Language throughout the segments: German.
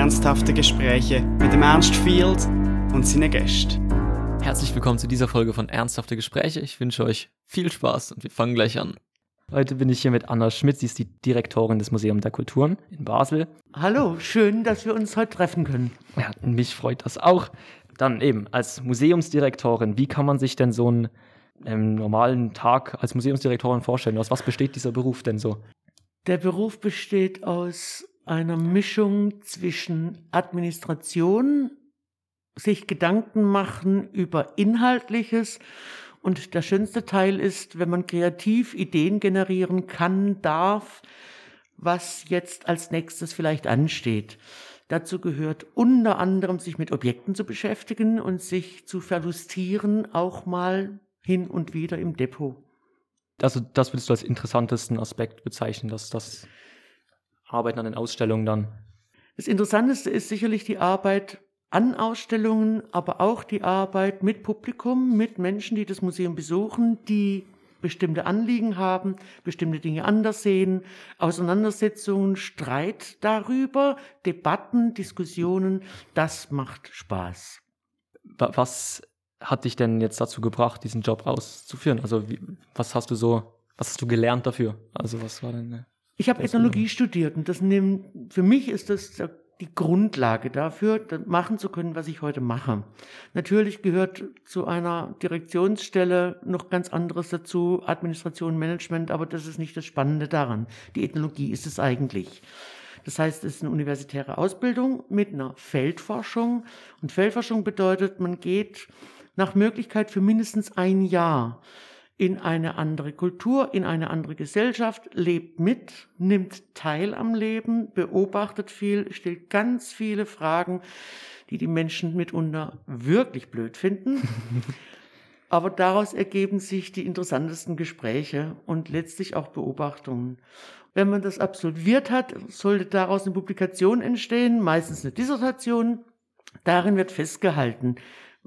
ernsthafte Gespräche mit dem Ernst Field und seinen Gästen. Herzlich willkommen zu dieser Folge von Ernsthafte Gespräche. Ich wünsche euch viel Spaß und wir fangen gleich an. Heute bin ich hier mit Anna Schmidt, sie ist die Direktorin des Museums der Kulturen in Basel. Hallo, schön, dass wir uns heute treffen können. Ja, mich freut das auch. Dann eben als Museumsdirektorin, wie kann man sich denn so einen ähm, normalen Tag als Museumsdirektorin vorstellen? Aus was besteht dieser Beruf denn so? Der Beruf besteht aus einer Mischung zwischen Administration, sich Gedanken machen über Inhaltliches und der schönste Teil ist, wenn man kreativ Ideen generieren kann, darf, was jetzt als nächstes vielleicht ansteht. Dazu gehört unter anderem, sich mit Objekten zu beschäftigen und sich zu verlustieren, auch mal hin und wieder im Depot. Also das würdest du als interessantesten Aspekt bezeichnen, dass das Arbeiten an den Ausstellungen dann? Das Interessanteste ist sicherlich die Arbeit an Ausstellungen, aber auch die Arbeit mit Publikum, mit Menschen, die das Museum besuchen, die bestimmte Anliegen haben, bestimmte Dinge anders sehen, Auseinandersetzungen, Streit darüber, Debatten, Diskussionen, das macht Spaß. Was hat dich denn jetzt dazu gebracht, diesen Job auszuführen? Also wie, was hast du so, was hast du gelernt dafür? Also was war denn? Ich habe Ethnologie studiert und das nimmt, für mich ist das die Grundlage dafür, machen zu können, was ich heute mache. Natürlich gehört zu einer Direktionsstelle noch ganz anderes dazu, Administration, Management, aber das ist nicht das Spannende daran. Die Ethnologie ist es eigentlich. Das heißt, es ist eine universitäre Ausbildung mit einer Feldforschung. Und Feldforschung bedeutet, man geht nach Möglichkeit für mindestens ein Jahr in eine andere Kultur, in eine andere Gesellschaft, lebt mit, nimmt teil am Leben, beobachtet viel, stellt ganz viele Fragen, die die Menschen mitunter wirklich blöd finden. Aber daraus ergeben sich die interessantesten Gespräche und letztlich auch Beobachtungen. Wenn man das absolviert hat, sollte daraus eine Publikation entstehen, meistens eine Dissertation. Darin wird festgehalten,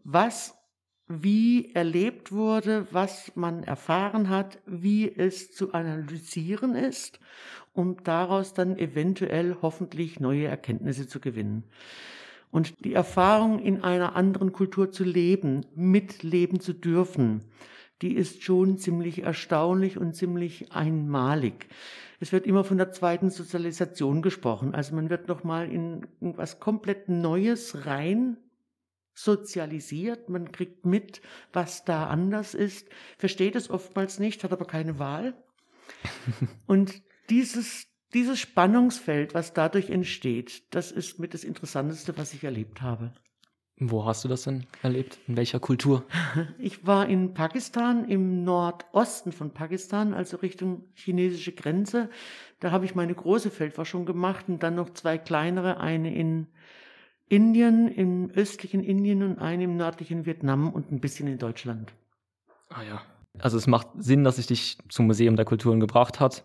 was wie erlebt wurde, was man erfahren hat, wie es zu analysieren ist, um daraus dann eventuell hoffentlich neue Erkenntnisse zu gewinnen. Und die Erfahrung, in einer anderen Kultur zu leben, mitleben zu dürfen, die ist schon ziemlich erstaunlich und ziemlich einmalig. Es wird immer von der zweiten Sozialisation gesprochen. Also man wird nochmal in was komplett Neues rein sozialisiert, man kriegt mit, was da anders ist, versteht es oftmals nicht, hat aber keine Wahl. Und dieses, dieses Spannungsfeld, was dadurch entsteht, das ist mit das Interessanteste, was ich erlebt habe. Wo hast du das denn erlebt? In welcher Kultur? Ich war in Pakistan, im Nordosten von Pakistan, also Richtung chinesische Grenze. Da habe ich meine große Feldforschung gemacht und dann noch zwei kleinere, eine in Indien, im östlichen Indien und einen im nördlichen Vietnam und ein bisschen in Deutschland. Ah ja. Also es macht Sinn, dass sich dich zum Museum der Kulturen gebracht hat,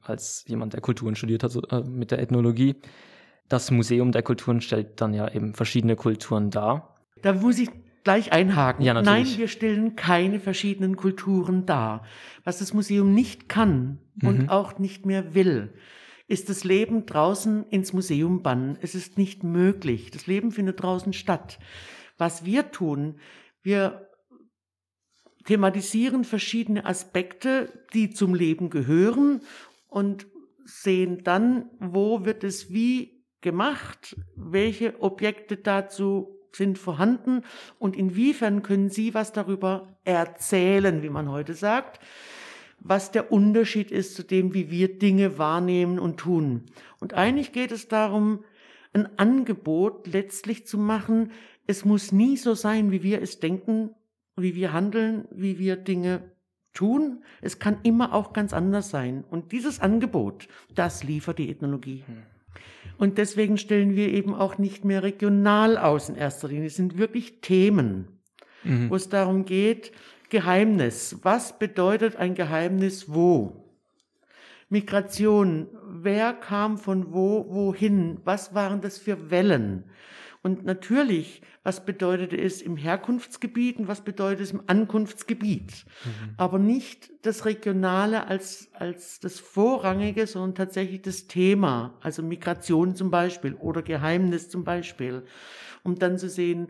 als jemand, der Kulturen studiert hat äh, mit der Ethnologie. Das Museum der Kulturen stellt dann ja eben verschiedene Kulturen dar. Da muss ich gleich einhaken. Ja. Nein, wir stellen keine verschiedenen Kulturen dar. Was das Museum nicht kann und mhm. auch nicht mehr will, ist das Leben draußen ins Museum bannen. Es ist nicht möglich. Das Leben findet draußen statt. Was wir tun, wir thematisieren verschiedene Aspekte, die zum Leben gehören und sehen dann, wo wird es wie gemacht, welche Objekte dazu sind vorhanden und inwiefern können Sie was darüber erzählen, wie man heute sagt was der Unterschied ist zu dem, wie wir Dinge wahrnehmen und tun. Und eigentlich geht es darum, ein Angebot letztlich zu machen. Es muss nie so sein, wie wir es denken, wie wir handeln, wie wir Dinge tun. Es kann immer auch ganz anders sein. Und dieses Angebot, das liefert die Ethnologie. Hm. Und deswegen stellen wir eben auch nicht mehr regional aus in erster Linie. Es sind wirklich Themen, mhm. wo es darum geht, Geheimnis. Was bedeutet ein Geheimnis wo? Migration. Wer kam von wo, wohin? Was waren das für Wellen? Und natürlich, was bedeutet es im Herkunftsgebiet und was bedeutet es im Ankunftsgebiet? Mhm. Aber nicht das Regionale als, als das Vorrangige, sondern tatsächlich das Thema, also Migration zum Beispiel oder Geheimnis zum Beispiel, um dann zu sehen,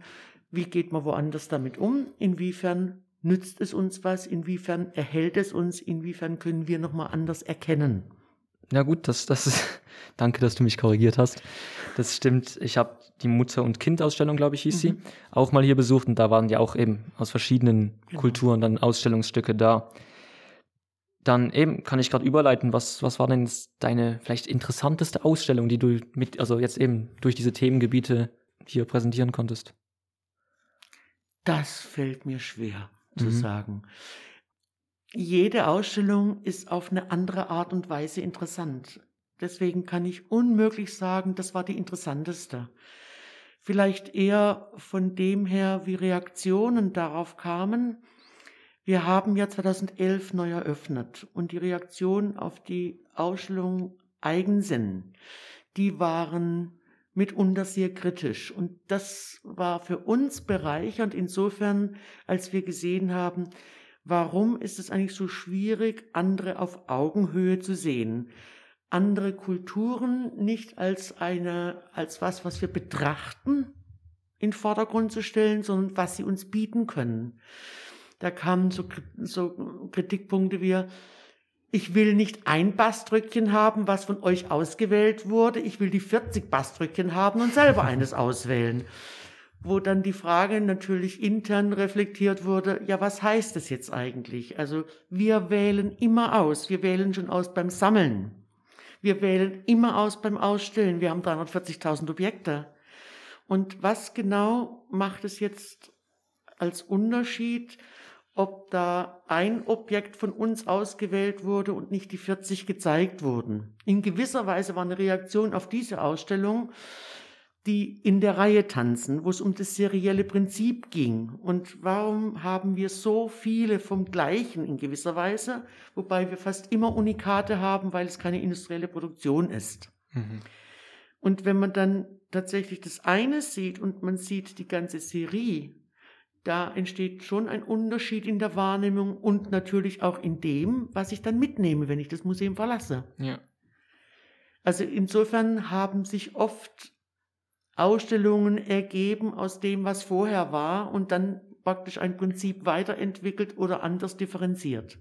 wie geht man woanders damit um, inwiefern nützt es uns was, inwiefern erhält es uns, inwiefern können wir nochmal anders erkennen. Ja gut, das, das ist, danke, dass du mich korrigiert hast. Das stimmt. Ich habe die Mutter- und Kind-Ausstellung, glaube ich, hieß mhm. sie, auch mal hier besucht und da waren ja auch eben aus verschiedenen genau. Kulturen dann Ausstellungsstücke da. Dann eben kann ich gerade überleiten, was, was war denn deine vielleicht interessanteste Ausstellung, die du mit, also jetzt eben durch diese Themengebiete hier präsentieren konntest? Das fällt mir schwer mhm. zu sagen jede Ausstellung ist auf eine andere Art und Weise interessant. Deswegen kann ich unmöglich sagen, das war die interessanteste. Vielleicht eher von dem her, wie Reaktionen darauf kamen. Wir haben ja 2011 neu eröffnet und die Reaktion auf die Ausstellung Eigensinn, die waren mitunter sehr kritisch. Und das war für uns bereichernd insofern, als wir gesehen haben, Warum ist es eigentlich so schwierig, andere auf Augenhöhe zu sehen? Andere Kulturen nicht als eine, als was, was wir betrachten, in Vordergrund zu stellen, sondern was sie uns bieten können. Da kamen so, so Kritikpunkte wie, ich will nicht ein Bastrückchen haben, was von euch ausgewählt wurde. Ich will die 40 Bastrückchen haben und selber eines auswählen wo dann die Frage natürlich intern reflektiert wurde, ja, was heißt das jetzt eigentlich? Also wir wählen immer aus, wir wählen schon aus beim Sammeln, wir wählen immer aus beim Ausstellen, wir haben 340.000 Objekte. Und was genau macht es jetzt als Unterschied, ob da ein Objekt von uns ausgewählt wurde und nicht die 40 gezeigt wurden? In gewisser Weise war eine Reaktion auf diese Ausstellung, die in der Reihe tanzen, wo es um das serielle Prinzip ging. Und warum haben wir so viele vom Gleichen in gewisser Weise, wobei wir fast immer Unikate haben, weil es keine industrielle Produktion ist. Mhm. Und wenn man dann tatsächlich das eine sieht und man sieht die ganze Serie, da entsteht schon ein Unterschied in der Wahrnehmung und natürlich auch in dem, was ich dann mitnehme, wenn ich das Museum verlasse. Ja. Also insofern haben sich oft Ausstellungen ergeben aus dem, was vorher war und dann praktisch ein Prinzip weiterentwickelt oder anders differenziert.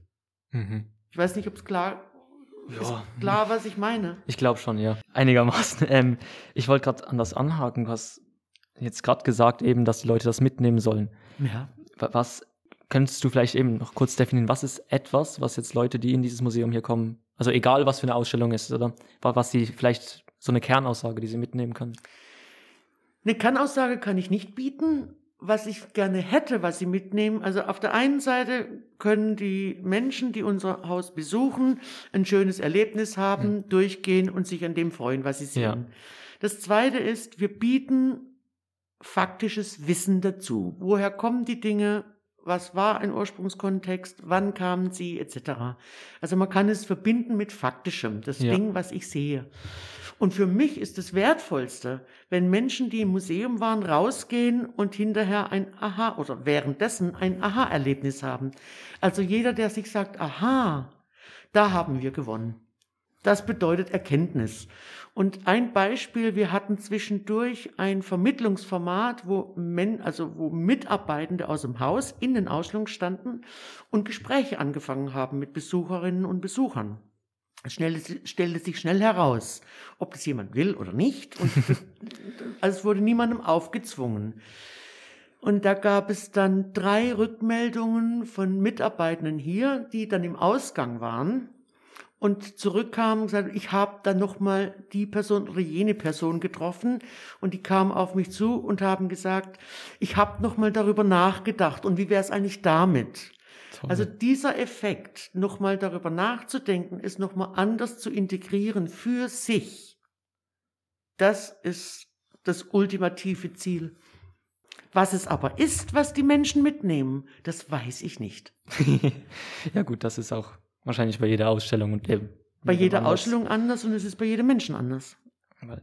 Mhm. Ich weiß nicht, ob es klar ja. ist klar, was ich meine. Ich glaube schon, ja. Einigermaßen. Ähm, ich wollte gerade an das anhaken, was jetzt gerade gesagt eben, dass die Leute das mitnehmen sollen. Ja. Was könntest du vielleicht eben noch kurz definieren, was ist etwas, was jetzt Leute, die in dieses Museum hier kommen, also egal was für eine Ausstellung ist, oder was sie vielleicht so eine Kernaussage, die sie mitnehmen können? Eine Kannaussage kann ich nicht bieten. Was ich gerne hätte, was Sie mitnehmen, also auf der einen Seite können die Menschen, die unser Haus besuchen, ein schönes Erlebnis haben, mhm. durchgehen und sich an dem freuen, was sie sehen. Ja. Das zweite ist, wir bieten faktisches Wissen dazu. Woher kommen die Dinge? Was war ein Ursprungskontext? Wann kamen sie? Etc. Also man kann es verbinden mit faktischem, das ja. Ding, was ich sehe. Und für mich ist das Wertvollste, wenn Menschen, die im Museum waren, rausgehen und hinterher ein Aha oder währenddessen ein Aha-Erlebnis haben. Also jeder, der sich sagt, aha, da haben wir gewonnen. Das bedeutet Erkenntnis. Und ein Beispiel, wir hatten zwischendurch ein Vermittlungsformat, wo, Men, also wo Mitarbeitende aus dem Haus in den Ausstellungen standen und Gespräche angefangen haben mit Besucherinnen und Besuchern. Es stellte sich schnell heraus, ob das jemand will oder nicht. Und also es wurde niemandem aufgezwungen. Und da gab es dann drei Rückmeldungen von Mitarbeitenden hier, die dann im Ausgang waren und zurückkamen und gesagt, ich habe dann nochmal die Person oder jene Person getroffen und die kamen auf mich zu und haben gesagt, ich habe nochmal darüber nachgedacht und wie wäre es eigentlich damit? Toll. Also dieser Effekt, nochmal darüber nachzudenken, ist nochmal anders zu integrieren für sich, das ist das ultimative Ziel. Was es aber ist, was die Menschen mitnehmen, das weiß ich nicht. ja gut, das ist auch wahrscheinlich bei jeder Ausstellung und eben. Bei jeder anders. Ausstellung anders und es ist bei jedem Menschen anders.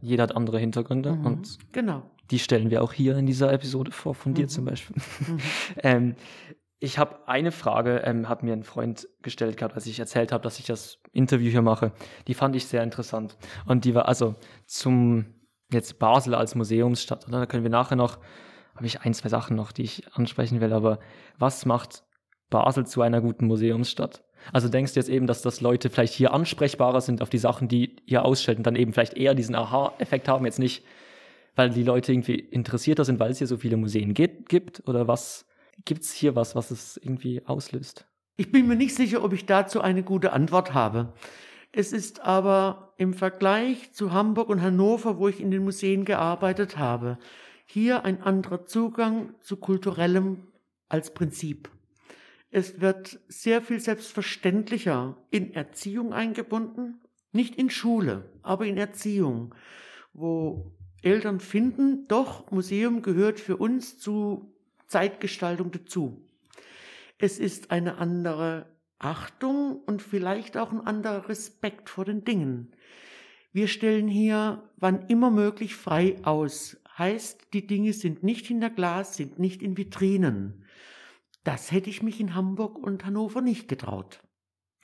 Jeder hat andere Hintergründe mhm, und genau. Die stellen wir auch hier in dieser Episode vor, von dir zum Beispiel. ähm, ich habe eine Frage, ähm, hat mir ein Freund gestellt gehabt, als ich erzählt habe, dass ich das Interview hier mache. Die fand ich sehr interessant. Und die war also zum jetzt Basel als Museumsstadt. Oder? Da können wir nachher noch, habe ich ein, zwei Sachen noch, die ich ansprechen will. Aber was macht Basel zu einer guten Museumsstadt? Also denkst du jetzt eben, dass das Leute vielleicht hier ansprechbarer sind auf die Sachen, die ihr ausstellt und dann eben vielleicht eher diesen Aha-Effekt haben, jetzt nicht, weil die Leute irgendwie interessierter sind, weil es hier so viele Museen gibt? Oder was gibt es hier was, was es irgendwie auslöst? Ich bin mir nicht sicher, ob ich dazu eine gute Antwort habe. Es ist aber im Vergleich zu Hamburg und Hannover, wo ich in den Museen gearbeitet habe, hier ein anderer Zugang zu kulturellem als Prinzip. Es wird sehr viel selbstverständlicher in Erziehung eingebunden, nicht in Schule, aber in Erziehung, wo Eltern finden, doch, Museum gehört für uns zu Zeitgestaltung dazu. Es ist eine andere Achtung und vielleicht auch ein anderer Respekt vor den Dingen. Wir stellen hier, wann immer möglich, frei aus. Heißt, die Dinge sind nicht hinter Glas, sind nicht in Vitrinen. Das hätte ich mich in Hamburg und Hannover nicht getraut.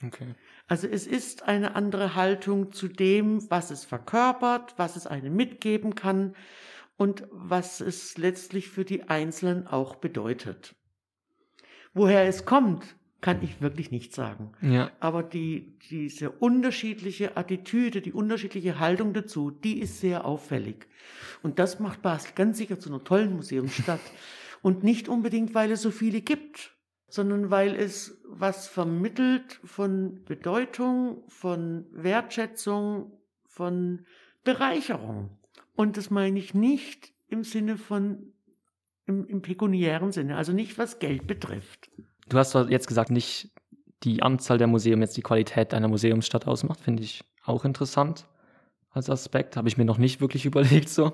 Okay. Also es ist eine andere Haltung zu dem, was es verkörpert, was es einem mitgeben kann und was es letztlich für die Einzelnen auch bedeutet. Woher es kommt, kann ich wirklich nicht sagen. Ja. Aber die, diese unterschiedliche Attitüde, die unterschiedliche Haltung dazu, die ist sehr auffällig. Und das macht Basel ganz sicher zu einer tollen Museumsstadt. Und nicht unbedingt, weil es so viele gibt, sondern weil es was vermittelt von Bedeutung, von Wertschätzung, von Bereicherung. Und das meine ich nicht im Sinne von, im, im pekuniären Sinne, also nicht was Geld betrifft. Du hast jetzt gesagt, nicht die Anzahl der Museen jetzt die Qualität einer Museumsstadt ausmacht, finde ich auch interessant als Aspekt. Habe ich mir noch nicht wirklich überlegt so.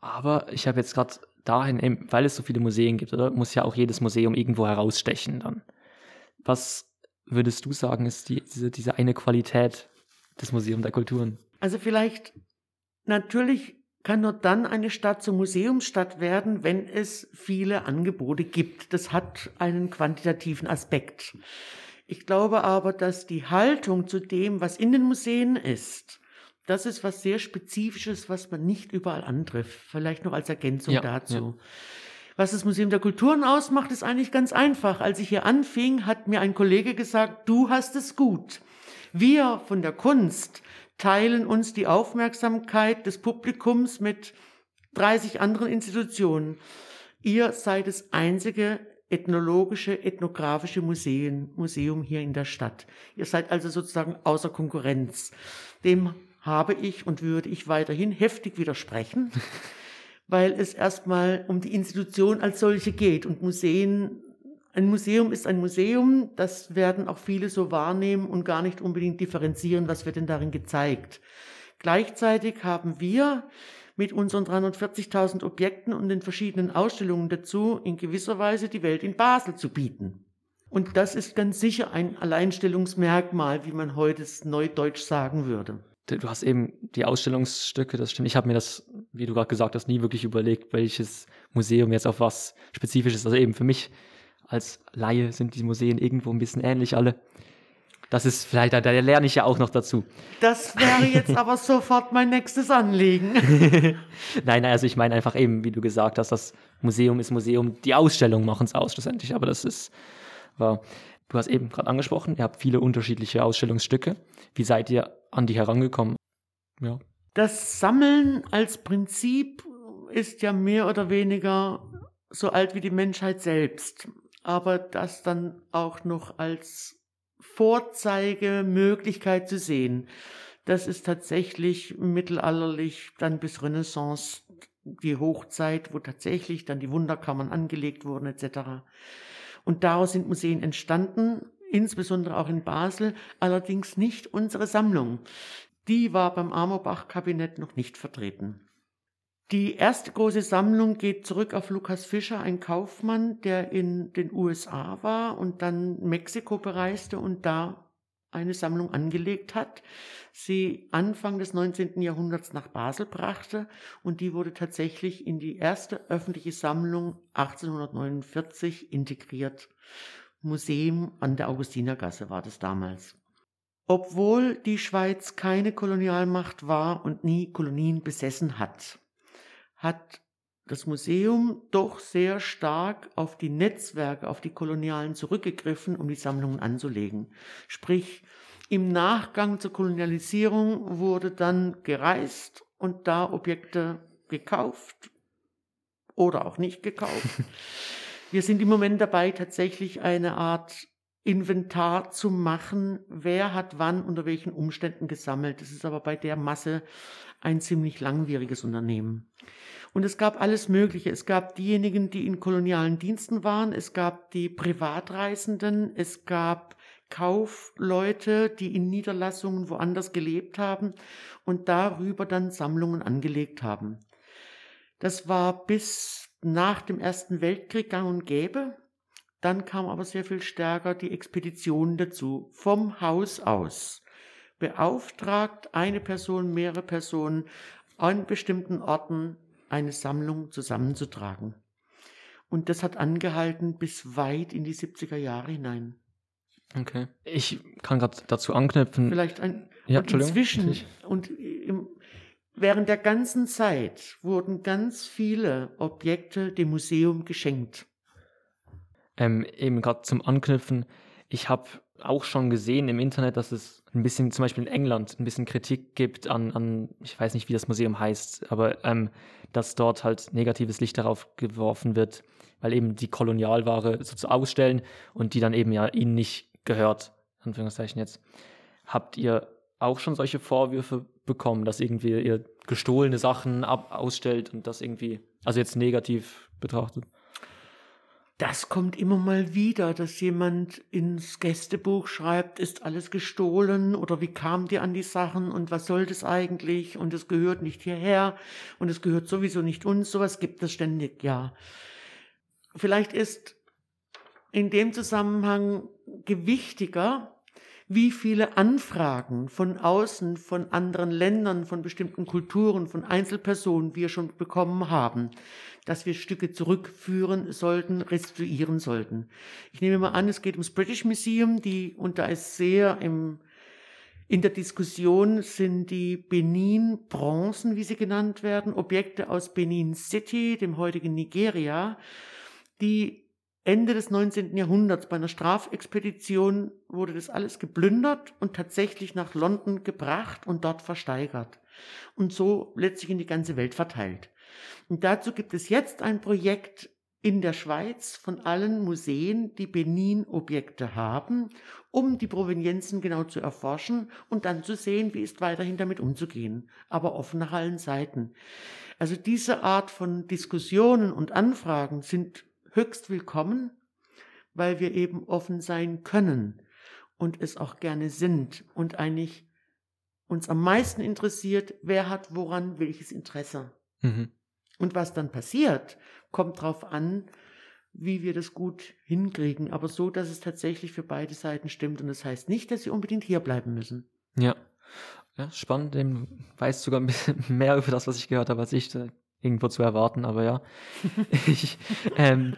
Aber ich habe jetzt gerade dahin, weil es so viele Museen gibt, oder? Muss ja auch jedes Museum irgendwo herausstechen dann. Was würdest du sagen, ist die, diese, diese eine Qualität des Museums der Kulturen? Also vielleicht, natürlich kann nur dann eine Stadt zur Museumsstadt werden, wenn es viele Angebote gibt. Das hat einen quantitativen Aspekt. Ich glaube aber, dass die Haltung zu dem, was in den Museen ist, das ist was sehr Spezifisches, was man nicht überall antrifft. Vielleicht noch als Ergänzung ja, dazu. Ja. Was das Museum der Kulturen ausmacht, ist eigentlich ganz einfach. Als ich hier anfing, hat mir ein Kollege gesagt, du hast es gut. Wir von der Kunst teilen uns die Aufmerksamkeit des Publikums mit 30 anderen Institutionen. Ihr seid das einzige ethnologische, ethnografische Museen, Museum hier in der Stadt. Ihr seid also sozusagen außer Konkurrenz. Dem habe ich und würde ich weiterhin heftig widersprechen, weil es erstmal um die Institution als solche geht und Museen ein Museum ist ein Museum, das werden auch viele so wahrnehmen und gar nicht unbedingt differenzieren, was wird denn darin gezeigt. Gleichzeitig haben wir mit unseren 340.000 Objekten und den verschiedenen Ausstellungen dazu in gewisser Weise die Welt in Basel zu bieten. Und das ist ganz sicher ein Alleinstellungsmerkmal, wie man heute neudeutsch sagen würde. Du hast eben die Ausstellungsstücke, das stimmt. Ich habe mir das, wie du gerade gesagt hast, nie wirklich überlegt, welches Museum jetzt auf was spezifisch ist. Also eben für mich als Laie sind die Museen irgendwo ein bisschen ähnlich alle. Das ist vielleicht, da lerne ich ja auch noch dazu. Das wäre jetzt aber sofort mein nächstes Anliegen. nein, nein, also ich meine einfach eben, wie du gesagt hast, das Museum ist Museum, die Ausstellungen machen es aus schlussendlich, aber das ist, war, du hast eben gerade angesprochen, ihr habt viele unterschiedliche Ausstellungsstücke. Wie seid ihr an die herangekommen? Ja. Das Sammeln als Prinzip ist ja mehr oder weniger so alt wie die Menschheit selbst aber das dann auch noch als Vorzeigemöglichkeit zu sehen. Das ist tatsächlich mittelalterlich dann bis Renaissance die Hochzeit, wo tatsächlich dann die Wunderkammern angelegt wurden etc. Und daraus sind Museen entstanden, insbesondere auch in Basel, allerdings nicht unsere Sammlung. Die war beim Amorbach-Kabinett noch nicht vertreten. Die erste große Sammlung geht zurück auf Lukas Fischer, ein Kaufmann, der in den USA war und dann Mexiko bereiste und da eine Sammlung angelegt hat, sie Anfang des 19. Jahrhunderts nach Basel brachte und die wurde tatsächlich in die erste öffentliche Sammlung 1849 integriert. Museum an der Augustinergasse war das damals. Obwohl die Schweiz keine Kolonialmacht war und nie Kolonien besessen hat, hat das Museum doch sehr stark auf die Netzwerke, auf die Kolonialen zurückgegriffen, um die Sammlungen anzulegen. Sprich, im Nachgang zur Kolonialisierung wurde dann gereist und da Objekte gekauft oder auch nicht gekauft. Wir sind im Moment dabei, tatsächlich eine Art Inventar zu machen, wer hat wann unter welchen Umständen gesammelt. Das ist aber bei der Masse ein ziemlich langwieriges Unternehmen. Und es gab alles Mögliche. Es gab diejenigen, die in kolonialen Diensten waren. Es gab die Privatreisenden. Es gab Kaufleute, die in Niederlassungen woanders gelebt haben und darüber dann Sammlungen angelegt haben. Das war bis nach dem Ersten Weltkrieg gang und gäbe. Dann kam aber sehr viel stärker die Expedition dazu, vom Haus aus. Beauftragt eine Person, mehrere Personen an bestimmten Orten eine Sammlung zusammenzutragen. Und das hat angehalten bis weit in die 70er Jahre hinein. Okay. Ich kann gerade dazu anknüpfen. Vielleicht ein Ja, und Entschuldigung. inzwischen und im, während der ganzen Zeit wurden ganz viele Objekte dem Museum geschenkt. Ähm, eben gerade zum Anknüpfen. Ich habe auch schon gesehen im Internet, dass es ein bisschen, zum Beispiel in England, ein bisschen Kritik gibt an, an ich weiß nicht, wie das Museum heißt, aber ähm, dass dort halt negatives Licht darauf geworfen wird, weil eben die Kolonialware so zu ausstellen und die dann eben ja ihnen nicht gehört, Anführungszeichen jetzt. Habt ihr auch schon solche Vorwürfe bekommen, dass irgendwie ihr gestohlene Sachen ab ausstellt und das irgendwie, also jetzt negativ betrachtet? Das kommt immer mal wieder, dass jemand ins Gästebuch schreibt, ist alles gestohlen oder wie kam die an die Sachen und was soll das eigentlich und es gehört nicht hierher und es gehört sowieso nicht uns. Sowas gibt es ständig, ja. Vielleicht ist in dem Zusammenhang gewichtiger, wie viele Anfragen von außen, von anderen Ländern, von bestimmten Kulturen, von Einzelpersonen wir schon bekommen haben, dass wir Stücke zurückführen sollten, restituieren sollten. Ich nehme mal an, es geht ums British Museum, die, und da ist sehr im, in der Diskussion sind die Benin-Bronzen, wie sie genannt werden, Objekte aus Benin City, dem heutigen Nigeria, die Ende des 19. Jahrhunderts bei einer Strafexpedition wurde das alles geplündert und tatsächlich nach London gebracht und dort versteigert. Und so letztlich in die ganze Welt verteilt. Und dazu gibt es jetzt ein Projekt in der Schweiz von allen Museen, die Benin-Objekte haben, um die Provenienzen genau zu erforschen und dann zu sehen, wie ist weiterhin damit umzugehen, aber offen nach allen Seiten. Also diese Art von Diskussionen und Anfragen sind höchst willkommen, weil wir eben offen sein können und es auch gerne sind und eigentlich uns am meisten interessiert, wer hat woran welches Interesse. Mhm. Und was dann passiert, kommt darauf an, wie wir das gut hinkriegen, aber so, dass es tatsächlich für beide Seiten stimmt. Und das heißt nicht, dass sie unbedingt hier bleiben müssen. Ja. Ja, spannend. Du weißt sogar ein bisschen mehr über das, was ich gehört habe, als ich äh, irgendwo zu erwarten, aber ja. ich ähm,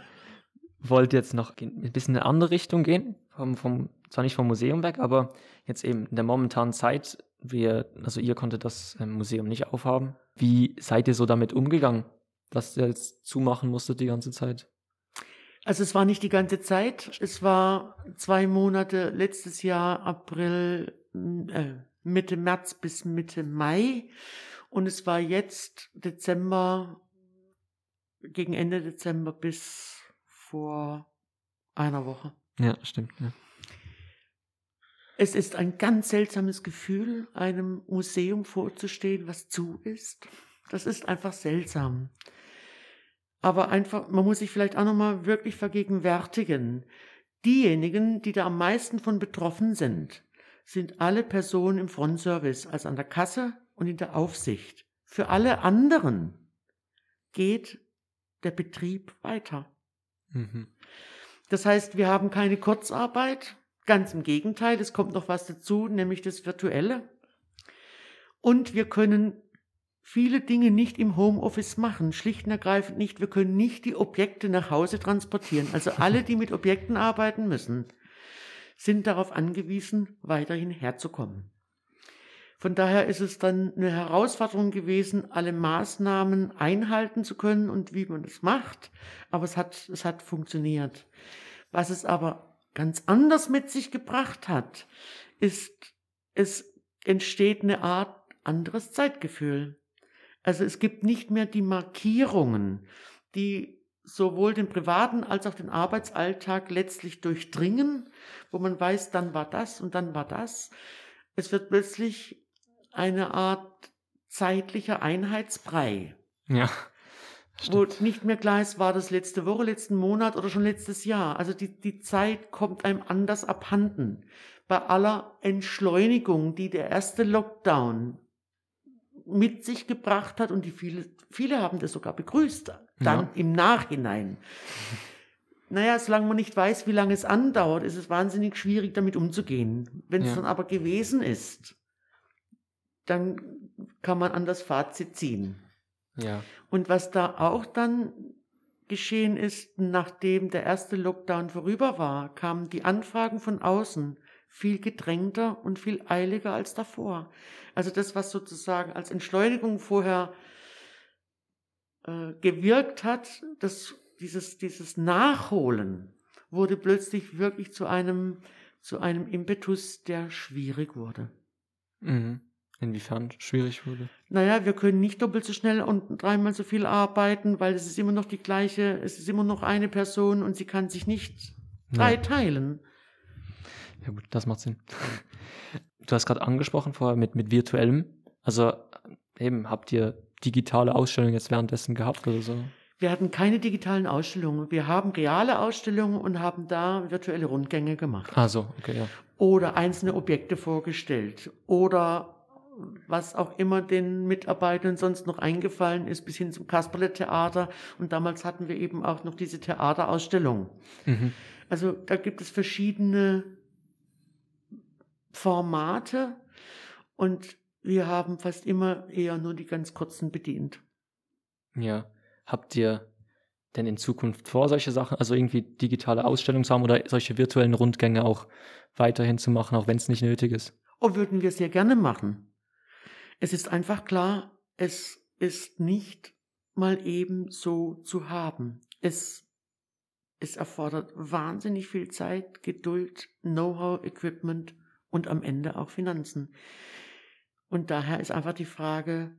wollte jetzt noch ein bisschen in eine andere Richtung gehen, vom, vom, zwar nicht vom Museum weg, aber jetzt eben in der momentanen Zeit, wir, also ihr konntet das ähm, Museum nicht aufhaben. Wie seid ihr so damit umgegangen, dass ihr jetzt zumachen musstet die ganze Zeit? Also es war nicht die ganze Zeit, es war zwei Monate letztes Jahr, April, äh, Mitte März bis Mitte Mai und es war jetzt Dezember, gegen Ende Dezember bis vor einer Woche. Ja, stimmt. Ja. Es ist ein ganz seltsames Gefühl, einem Museum vorzustehen, was zu ist. Das ist einfach seltsam. Aber einfach, man muss sich vielleicht auch nochmal wirklich vergegenwärtigen. Diejenigen, die da am meisten von betroffen sind, sind alle Personen im Frontservice, also an der Kasse und in der Aufsicht. Für alle anderen geht der Betrieb weiter. Mhm. Das heißt, wir haben keine Kurzarbeit, Ganz im Gegenteil, es kommt noch was dazu, nämlich das Virtuelle. Und wir können viele Dinge nicht im Homeoffice machen, schlicht und ergreifend nicht. Wir können nicht die Objekte nach Hause transportieren. Also alle, die mit Objekten arbeiten müssen, sind darauf angewiesen, weiterhin herzukommen. Von daher ist es dann eine Herausforderung gewesen, alle Maßnahmen einhalten zu können und wie man es macht. Aber es hat, es hat funktioniert. Was es aber ganz anders mit sich gebracht hat, ist, es entsteht eine Art anderes Zeitgefühl. Also es gibt nicht mehr die Markierungen, die sowohl den privaten als auch den Arbeitsalltag letztlich durchdringen, wo man weiß, dann war das und dann war das. Es wird plötzlich eine Art zeitlicher Einheitsbrei. Ja. Stimmt. Wo nicht mehr klar ist, war das letzte Woche, letzten Monat oder schon letztes Jahr. Also die, die Zeit kommt einem anders abhanden. Bei aller Entschleunigung, die der erste Lockdown mit sich gebracht hat und die viele, viele haben das sogar begrüßt, dann ja. im Nachhinein. Naja, solange man nicht weiß, wie lange es andauert, ist es wahnsinnig schwierig, damit umzugehen. Wenn es ja. dann aber gewesen ist, dann kann man an das Fazit ziehen. Ja. Und was da auch dann geschehen ist, nachdem der erste Lockdown vorüber war, kamen die Anfragen von außen viel gedrängter und viel eiliger als davor. Also das, was sozusagen als Entschleunigung vorher äh, gewirkt hat, das, dieses, dieses Nachholen wurde plötzlich wirklich zu einem, zu einem Impetus, der schwierig wurde. Mhm. Inwiefern schwierig wurde? Naja, wir können nicht doppelt so schnell und dreimal so viel arbeiten, weil es ist immer noch die gleiche, es ist immer noch eine Person und sie kann sich nicht drei ja. teilen. Ja gut, das macht Sinn. Du hast gerade angesprochen vorher mit, mit virtuellem. Also eben, habt ihr digitale Ausstellungen jetzt währenddessen gehabt oder so? Wir hatten keine digitalen Ausstellungen. Wir haben reale Ausstellungen und haben da virtuelle Rundgänge gemacht. Ah so, okay, ja. Oder einzelne Objekte vorgestellt. Oder was auch immer den Mitarbeitern sonst noch eingefallen ist, bis hin zum Kasperle-Theater. Und damals hatten wir eben auch noch diese Theaterausstellung. Mhm. Also da gibt es verschiedene Formate und wir haben fast immer eher nur die ganz kurzen bedient. Ja. Habt ihr denn in Zukunft vor, solche Sachen, also irgendwie digitale Ausstellungen zu haben oder solche virtuellen Rundgänge auch weiterhin zu machen, auch wenn es nicht nötig ist? Oh, würden wir sehr gerne machen. Es ist einfach klar, es ist nicht mal eben so zu haben. Es, es erfordert wahnsinnig viel Zeit, Geduld, Know-how, Equipment und am Ende auch Finanzen. Und daher ist einfach die Frage,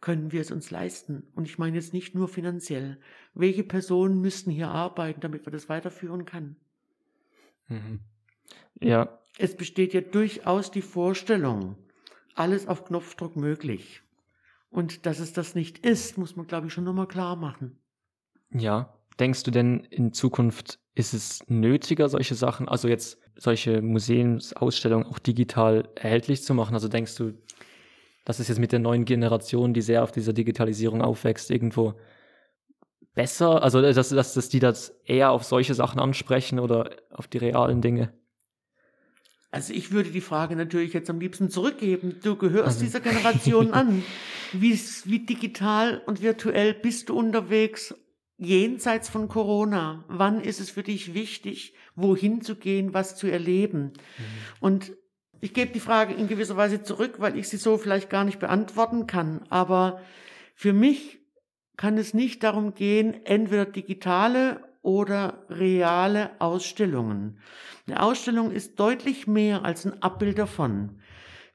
können wir es uns leisten? Und ich meine jetzt nicht nur finanziell. Welche Personen müssten hier arbeiten, damit man das weiterführen kann? Mhm. Ja. Es besteht ja durchaus die Vorstellung, alles auf Knopfdruck möglich. Und dass es das nicht ist, muss man, glaube ich, schon nochmal klar machen. Ja. Denkst du denn in Zukunft ist es nötiger, solche Sachen, also jetzt solche Museumsausstellungen auch digital erhältlich zu machen? Also denkst du, dass es jetzt mit der neuen Generation, die sehr auf dieser Digitalisierung aufwächst, irgendwo besser? Also dass, dass, dass die das eher auf solche Sachen ansprechen oder auf die realen Dinge? Also ich würde die Frage natürlich jetzt am liebsten zurückgeben. Du gehörst also. dieser Generation an. Wie, wie digital und virtuell bist du unterwegs jenseits von Corona? Wann ist es für dich wichtig, wohin zu gehen, was zu erleben? Mhm. Und ich gebe die Frage in gewisser Weise zurück, weil ich sie so vielleicht gar nicht beantworten kann. Aber für mich kann es nicht darum gehen, entweder digitale oder reale Ausstellungen. Eine Ausstellung ist deutlich mehr als ein Abbild davon.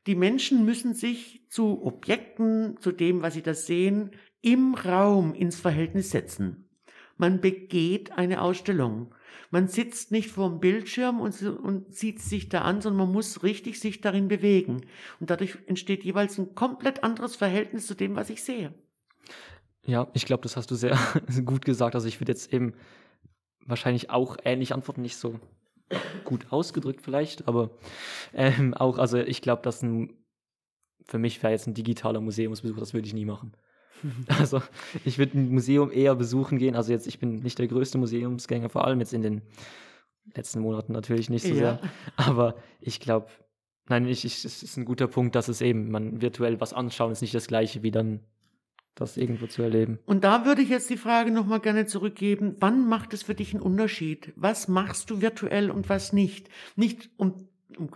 Die Menschen müssen sich zu Objekten, zu dem, was sie da sehen, im Raum ins Verhältnis setzen. Man begeht eine Ausstellung. Man sitzt nicht vor dem Bildschirm und, und sieht sich da an, sondern man muss richtig sich darin bewegen. Und dadurch entsteht jeweils ein komplett anderes Verhältnis zu dem, was ich sehe. Ja, ich glaube, das hast du sehr gut gesagt. Also ich würde jetzt eben wahrscheinlich auch ähnlich antworten, nicht so gut ausgedrückt vielleicht, aber ähm, auch, also ich glaube, dass ein, für mich wäre jetzt ein digitaler Museumsbesuch, das würde ich nie machen. Also ich würde ein Museum eher besuchen gehen. Also jetzt, ich bin nicht der größte Museumsgänger, vor allem jetzt in den letzten Monaten natürlich nicht so Ja. sehr. Aber ich glaube, nein, ich, ich, es ist ein guter Punkt, dass es eben, man virtuell was anschauen, ist nicht das gleiche wie dann das irgendwo zu erleben. Und da würde ich jetzt die Frage nochmal gerne zurückgeben, wann macht es für dich einen Unterschied? Was machst du virtuell und was nicht? Nicht um,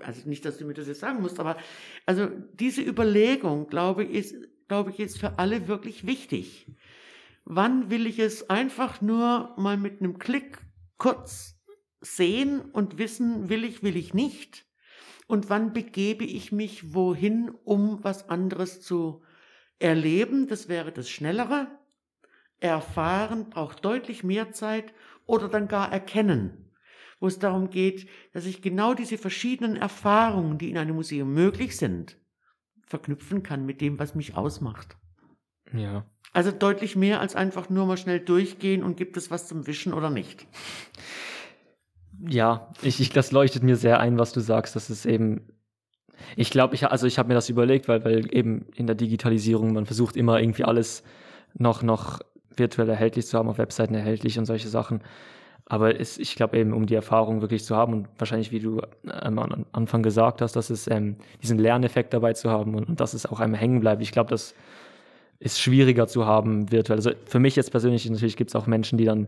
also nicht, dass du mir das jetzt sagen musst, aber also diese Überlegung, glaube ich, ist, glaube ich, ist für alle wirklich wichtig. Wann will ich es einfach nur mal mit einem Klick kurz sehen und wissen, will ich, will ich nicht? Und wann begebe ich mich wohin, um was anderes zu erleben? Das wäre das Schnellere. Erfahren braucht deutlich mehr Zeit oder dann gar erkennen, wo es darum geht, dass ich genau diese verschiedenen Erfahrungen, die in einem Museum möglich sind, verknüpfen kann mit dem, was mich ausmacht. Ja. Also deutlich mehr als einfach nur mal schnell durchgehen und gibt es was zum Wischen oder nicht. Ja, ich, ich, das leuchtet mir sehr ein, was du sagst. Das ist eben, ich glaube, ich, also ich habe mir das überlegt, weil, weil eben in der Digitalisierung, man versucht immer irgendwie alles noch, noch virtuell erhältlich zu haben, auf Webseiten erhältlich und solche Sachen. Aber es, ich glaube eben, um die Erfahrung wirklich zu haben und wahrscheinlich, wie du ähm, am Anfang gesagt hast, dass es ähm, diesen Lerneffekt dabei zu haben und, und dass es auch einmal hängen bleibt. Ich glaube, das ist schwieriger zu haben virtuell. Also für mich jetzt persönlich, natürlich gibt es auch Menschen, die dann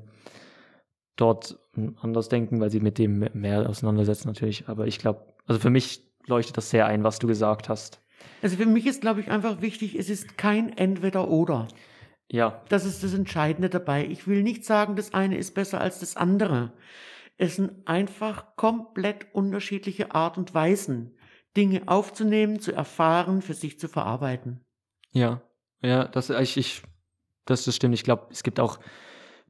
dort anders denken, weil sie mit dem mehr auseinandersetzen natürlich. Aber ich glaube, also für mich leuchtet das sehr ein, was du gesagt hast. Also für mich ist, glaube ich, einfach wichtig, es ist kein Entweder-Oder. Ja, Das ist das Entscheidende dabei. Ich will nicht sagen, das eine ist besser als das andere. Es sind einfach komplett unterschiedliche Art und Weisen, Dinge aufzunehmen, zu erfahren, für sich zu verarbeiten. ja, ja, das, ich, ich, das, das stimmt. Ich glaube, es gibt auch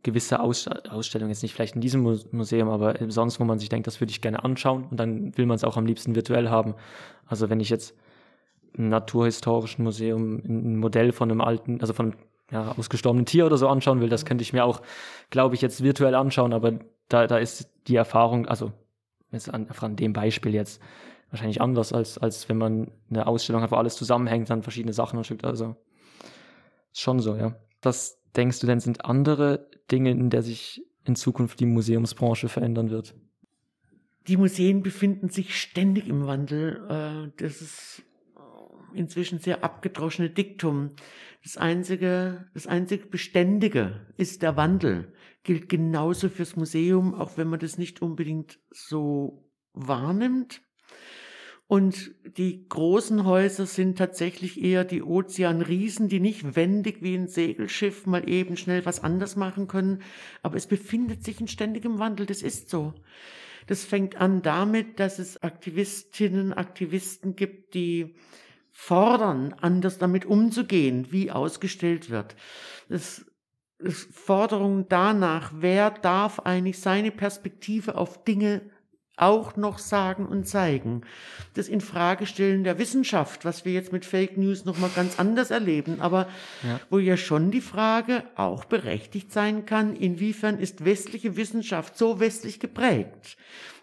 gewisse Aus, Ausstellungen, jetzt nicht vielleicht in diesem Mu- Museum, aber sonst, wo man sich denkt, das würde ich gerne anschauen und dann will man es auch am liebsten virtuell haben. Also wenn ich jetzt im Naturhistorischen Museum ein Modell von einem alten, also von ja, ausgestorbenen Tier oder so anschauen will, das könnte ich mir auch, glaube ich, jetzt virtuell anschauen, aber da, da ist die Erfahrung, also jetzt an, an dem Beispiel jetzt wahrscheinlich anders, als, als wenn man eine Ausstellung hat, wo alles zusammenhängt, dann verschiedene Sachen und also ist schon so, ja. Was denkst du denn, sind andere Dinge, in der sich in Zukunft die Museumsbranche verändern wird? Die Museen befinden sich ständig im Wandel. Äh, Das ist äh, inzwischen sehr abgedroschene Diktum. Das einzige, das einzige Beständige ist der Wandel. Gilt genauso fürs Museum, auch wenn man das nicht unbedingt so wahrnimmt. Und die großen Häuser sind tatsächlich eher die Ozeanriesen, die nicht wendig wie ein Segelschiff mal eben schnell was anders machen können. Aber es befindet sich in ständigem Wandel. Das ist so. Das fängt an damit, dass es Aktivistinnen, Aktivisten gibt, die fordern, anders damit umzugehen, wie ausgestellt wird. Das Forderungen danach, wer darf eigentlich seine Perspektive auf Dinge auch noch sagen und zeigen. Das Infragestellen der Wissenschaft, was wir jetzt mit Fake News noch mal ganz anders erleben, aber Ja. wo ja schon die Frage auch berechtigt sein kann, inwiefern ist westliche Wissenschaft so westlich geprägt,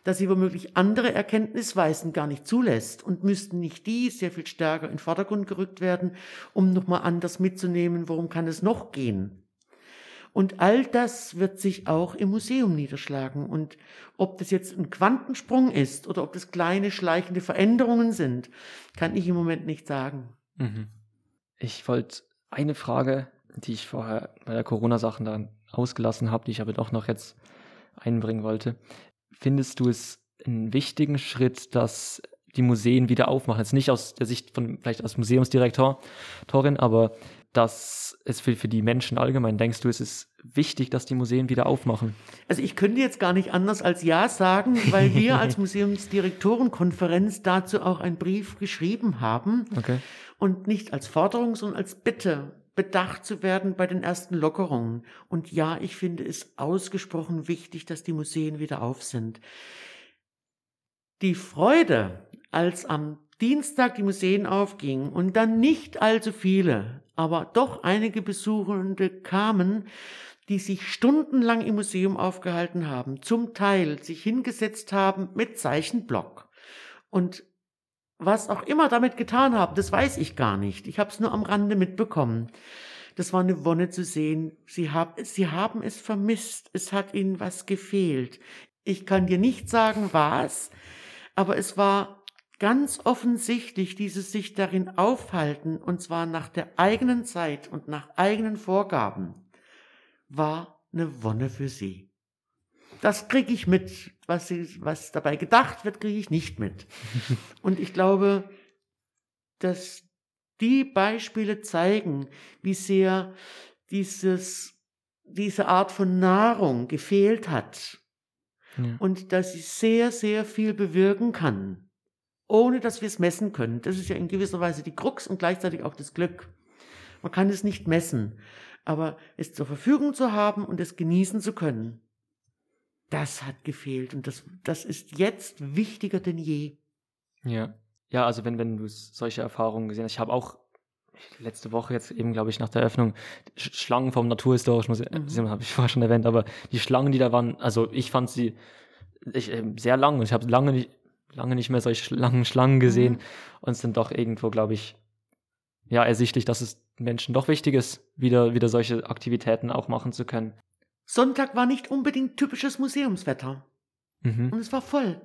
dass sie womöglich andere Erkenntnisweisen gar nicht zulässt und müssten nicht die sehr viel stärker in den Vordergrund gerückt werden, um nochmal anders mitzunehmen, worum kann es noch gehen. Und all das wird sich auch im Museum niederschlagen. Und ob das jetzt ein Quantensprung ist oder ob das kleine schleichende Veränderungen sind, kann ich im Moment nicht sagen. Mhm. Ich wollte eine Frage, die ich vorher bei der Corona-Sachen dann ausgelassen habe, die ich aber doch noch jetzt einbringen wollte. Findest du es einen wichtigen Schritt, dass die Museen wieder aufmachen? Jetzt nicht aus der Sicht von vielleicht als Museumsdirektorin, aber dass es für, für die Menschen allgemein, denkst du, es ist wichtig, dass die Museen wieder aufmachen? Also ich könnte jetzt gar nicht anders als Ja sagen, weil wir als Museumsdirektorenkonferenz dazu auch einen Brief geschrieben haben Okay. und nicht als Forderung, sondern als Bitte bedacht zu werden bei den ersten Lockerungen. Und ja, ich finde es ausgesprochen wichtig, dass die Museen wieder auf sind. Die Freude, als am Dienstag die Museen aufgingen und dann nicht allzu viele, aber doch einige Besuchende kamen, die sich stundenlang im Museum aufgehalten haben, zum Teil sich hingesetzt haben mit Zeichenblock und was auch immer damit getan haben, das weiß ich gar nicht. Ich habe es nur am Rande mitbekommen. Das war eine Wonne zu sehen. Sie, hab, sie haben es vermisst. Es hat ihnen was gefehlt. Ich kann dir nicht sagen, was, aber es war ganz offensichtlich dieses sich darin aufhalten, und zwar nach der eigenen Zeit und nach eigenen Vorgaben, war eine Wonne für sie. Das kriege ich mit. Was, sie, was dabei gedacht wird, kriege ich nicht mit. Und ich glaube, dass die Beispiele zeigen, wie sehr dieses, diese Art von Nahrung gefehlt hat. Ja. Und dass sie sehr, sehr viel bewirken kann, ohne dass wir es messen können. Das ist ja in gewisser Weise die Krux und gleichzeitig auch das Glück. Man kann es nicht messen, aber es zur Verfügung zu haben und es genießen zu können, das hat gefehlt und das, das ist jetzt wichtiger denn je. Ja. Ja, also wenn, wenn du solche Erfahrungen gesehen hast, ich habe auch letzte Woche jetzt eben, glaube ich, nach der Eröffnung Schlangen vom Naturhistorischen Museum, mhm. habe ich vorher schon erwähnt, aber die Schlangen, die da waren, also ich fand sie ich, äh, sehr lang und ich habe lange nicht, lange nicht mehr solche langen Schlangen gesehen mhm. und es sind doch irgendwo, glaube ich, ja, ersichtlich, dass es Menschen doch wichtig ist, wieder, wieder solche Aktivitäten auch machen zu können. Sonntag war nicht unbedingt typisches Museumswetter. Mhm. Und es war voll.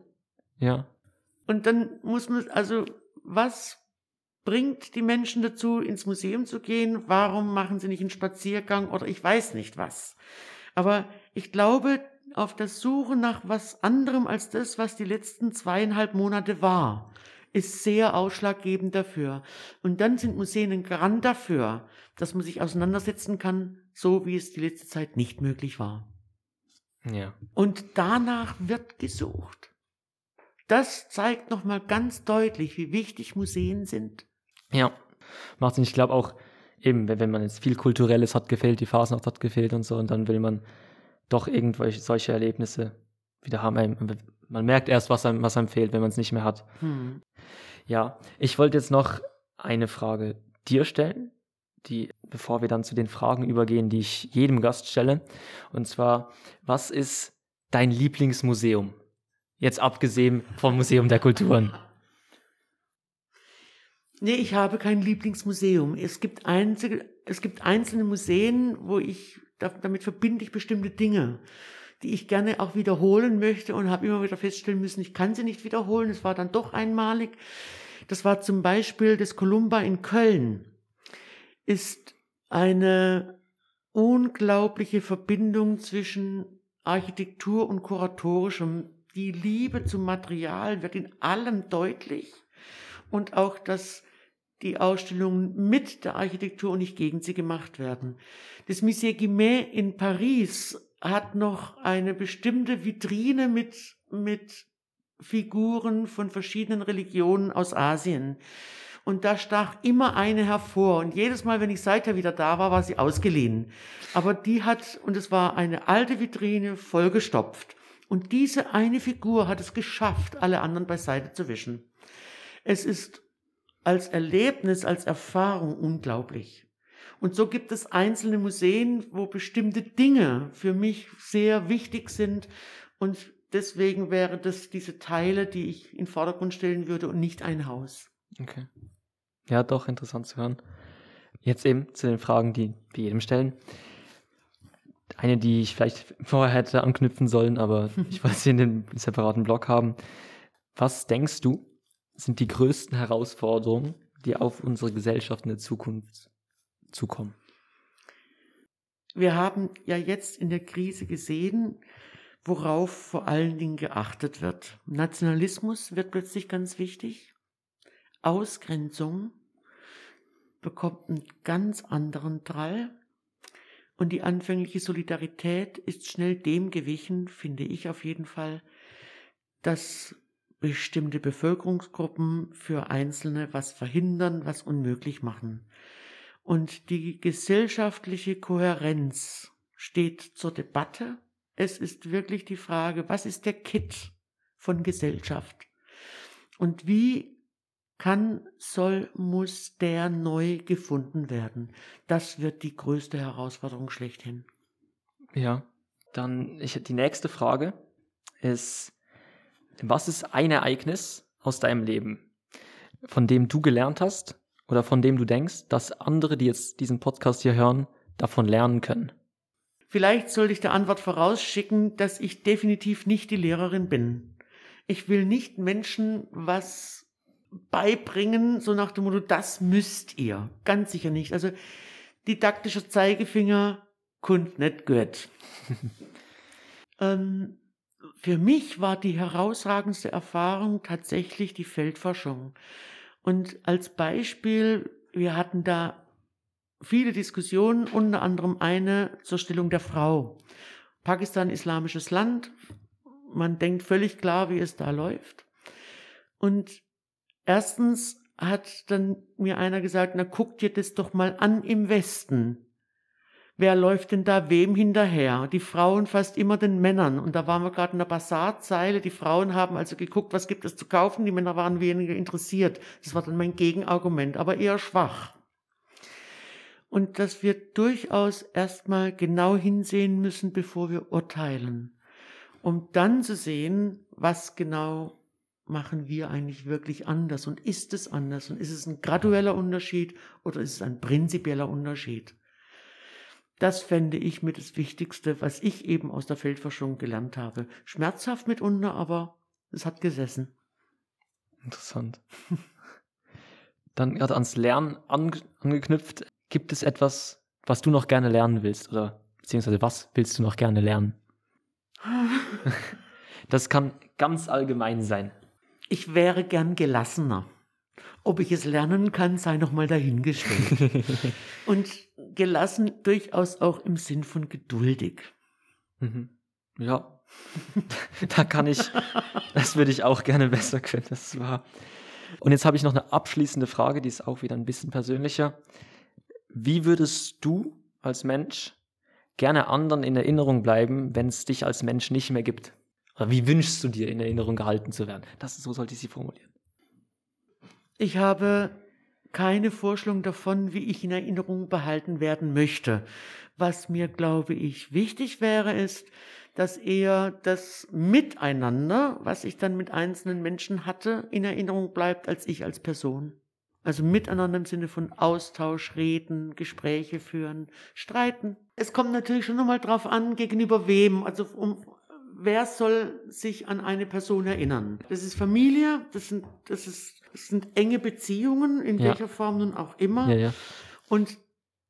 Ja. Und dann muss man, also, was bringt die Menschen dazu, ins Museum zu gehen? Warum machen sie nicht einen Spaziergang oder ich weiß nicht was? Aber ich glaube, auf der Suche nach was anderem als das, was die letzten zweieinhalb Monate war, ist sehr ausschlaggebend dafür. Und dann sind Museen ein Garant dafür, dass man sich auseinandersetzen kann, so wie es die letzte Zeit nicht möglich war. Ja. Und danach wird gesucht. Das zeigt nochmal ganz deutlich, wie wichtig Museen sind. Ja, macht Sinn. Ich glaube auch, eben, wenn man jetzt viel Kulturelles hat gefehlt, die Phasen hat gefehlt und so, und dann will man doch irgendwelche solche Erlebnisse wieder haben. Man merkt erst, was einem, was einem fehlt, wenn man es nicht mehr hat. Hm. Ja, ich wollte jetzt noch eine Frage dir stellen, die, bevor wir dann zu den Fragen übergehen, die ich jedem Gast stelle. Und zwar, was ist dein Lieblingsmuseum? Jetzt abgesehen vom Museum der Kulturen. Nee, ich habe kein Lieblingsmuseum. Es gibt, einzige, es gibt einzelne Museen, wo ich, damit verbinde ich bestimmte Dinge, die ich gerne auch wiederholen möchte und habe immer wieder feststellen müssen, ich kann sie nicht wiederholen. Es war dann doch einmalig. Das war zum Beispiel das Columba in Köln. Ist eine unglaubliche Verbindung zwischen Architektur und Kuratorischem. Die Liebe zum Material wird in allem deutlich und auch das die Ausstellungen mit der Architektur und nicht gegen sie gemacht werden. Das Musée Guimet in Paris hat noch eine bestimmte Vitrine mit, mit Figuren von verschiedenen Religionen aus Asien. Und da stach immer eine hervor. Und jedes Mal, wenn ich seither wieder da war, war sie ausgeliehen. Aber die hat, und es war eine alte Vitrine vollgestopft. Und diese eine Figur hat es geschafft, alle anderen beiseite zu wischen. Es ist als Erlebnis, als Erfahrung unglaublich. Und so gibt es einzelne Museen, wo bestimmte Dinge für mich sehr wichtig sind und deswegen wäre das diese Teile, die ich in den Vordergrund stellen würde und nicht ein Haus. Okay. Ja, doch, interessant zu hören. Jetzt eben zu den Fragen, die wir jedem stellen. Eine, die ich vielleicht vorher hätte anknüpfen sollen, aber ich wollte sie in den separaten Blog haben. Was denkst du, sind die größten Herausforderungen, die auf unsere Gesellschaft in der Zukunft zukommen? Wir haben ja jetzt in der Krise gesehen, worauf vor allen Dingen geachtet wird. Nationalismus wird plötzlich ganz wichtig. Ausgrenzung bekommt einen ganz anderen Drall. Und die anfängliche Solidarität ist schnell dem gewichen, finde ich auf jeden Fall, dass bestimmte Bevölkerungsgruppen für Einzelne was verhindern, was unmöglich machen. Und die gesellschaftliche Kohärenz steht zur Debatte. Es ist wirklich die Frage, was ist der Kit von Gesellschaft? Und wie kann, soll, muss der neu gefunden werden? Das wird die größte Herausforderung schlechthin. Ja, dann ich, die nächste Frage ist, was ist ein Ereignis aus deinem Leben, von dem du gelernt hast oder von dem du denkst, dass andere, die jetzt diesen Podcast hier hören, davon lernen können? Vielleicht sollte ich der Antwort vorausschicken, dass ich definitiv nicht die Lehrerin bin. Ich will nicht Menschen was beibringen, so nach dem Motto, das müsst ihr. Ganz sicher nicht. Also didaktischer Zeigefinger kund nicht gut. ähm, für mich war die herausragendste Erfahrung tatsächlich die Feldforschung. Und als Beispiel, wir hatten da viele Diskussionen, unter anderem eine zur Stellung der Frau. Pakistan, islamisches Land. Man denkt völlig klar, wie es da läuft. Und erstens hat dann mir einer gesagt, na guck dir das doch mal an im Westen. Wer läuft denn da wem hinterher? Die Frauen fast immer den Männern. Und da waren wir gerade in der Basarzeile. Die Frauen haben also geguckt, was gibt es zu kaufen. Die Männer waren weniger interessiert. Das war dann mein Gegenargument, aber eher schwach und dass wir durchaus erstmal genau hinsehen müssen, bevor wir urteilen, um dann zu sehen, was genau machen wir eigentlich wirklich anders und ist es anders und ist es ein gradueller Unterschied oder ist es ein prinzipieller Unterschied? Das fände ich mit das Wichtigste, was ich eben aus der Feldforschung gelernt habe. Schmerzhaft mitunter, aber es hat gesessen. Interessant. Dann gerade ans Lernen angeknüpft. Gibt es etwas, was du noch gerne lernen willst? Oder beziehungsweise was willst du noch gerne lernen? das kann ganz allgemein sein. Ich wäre gern gelassener. Ob ich es lernen kann, sei nochmal dahingestellt. Und gelassen durchaus auch im Sinn von geduldig. Mhm. Ja, da kann ich, das würde ich auch gerne besser können, das war. Und jetzt habe ich noch eine abschließende Frage, die ist auch wieder ein bisschen persönlicher. Wie würdest du als Mensch gerne anderen in Erinnerung bleiben, wenn es dich als Mensch nicht mehr gibt? Oder wie wünschst du dir in Erinnerung gehalten zu werden? Das, so sollte ich sie formulieren. Ich habe keine Vorstellung davon, wie ich in Erinnerung behalten werden möchte. Was mir, glaube ich, wichtig wäre, ist, dass eher das Miteinander, was ich dann mit einzelnen Menschen hatte, in Erinnerung bleibt, als ich als Person. Also miteinander im Sinne von Austausch, reden, Gespräche führen, streiten. Es kommt natürlich schon nochmal drauf an, gegenüber wem. Also um, wer soll sich an eine Person erinnern? Das ist Familie, das sind, das ist, das sind enge Beziehungen, in ja. welcher Form nun auch immer. Ja, ja. Und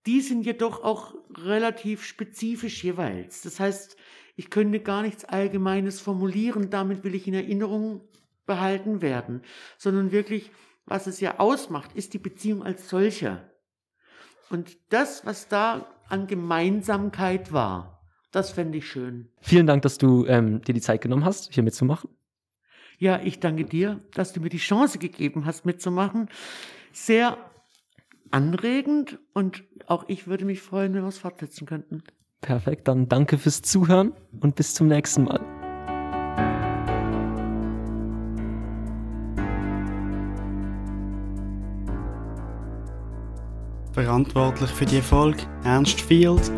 die sind jedoch auch relativ spezifisch jeweils. Das heißt, ich könnte gar nichts Allgemeines formulieren, damit will ich in Erinnerung behalten werden, sondern wirklich was es ja ausmacht, ist die Beziehung als solche. Und das, was da an Gemeinsamkeit war, das fände ich schön. Vielen Dank, dass du ähm, dir die Zeit genommen hast, hier mitzumachen. Ja, ich danke dir, dass du mir die Chance gegeben hast, mitzumachen. Sehr anregend und auch ich würde mich freuen, wenn wir es fortsetzen könnten. Perfekt, dann danke fürs Zuhören und bis zum nächsten Mal. Verantwortlich für die Erfolg Ernst Field,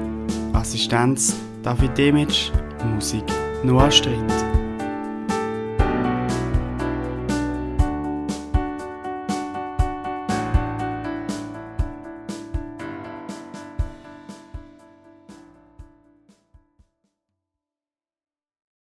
Assistenz David Demic, Musik Noah Stritt.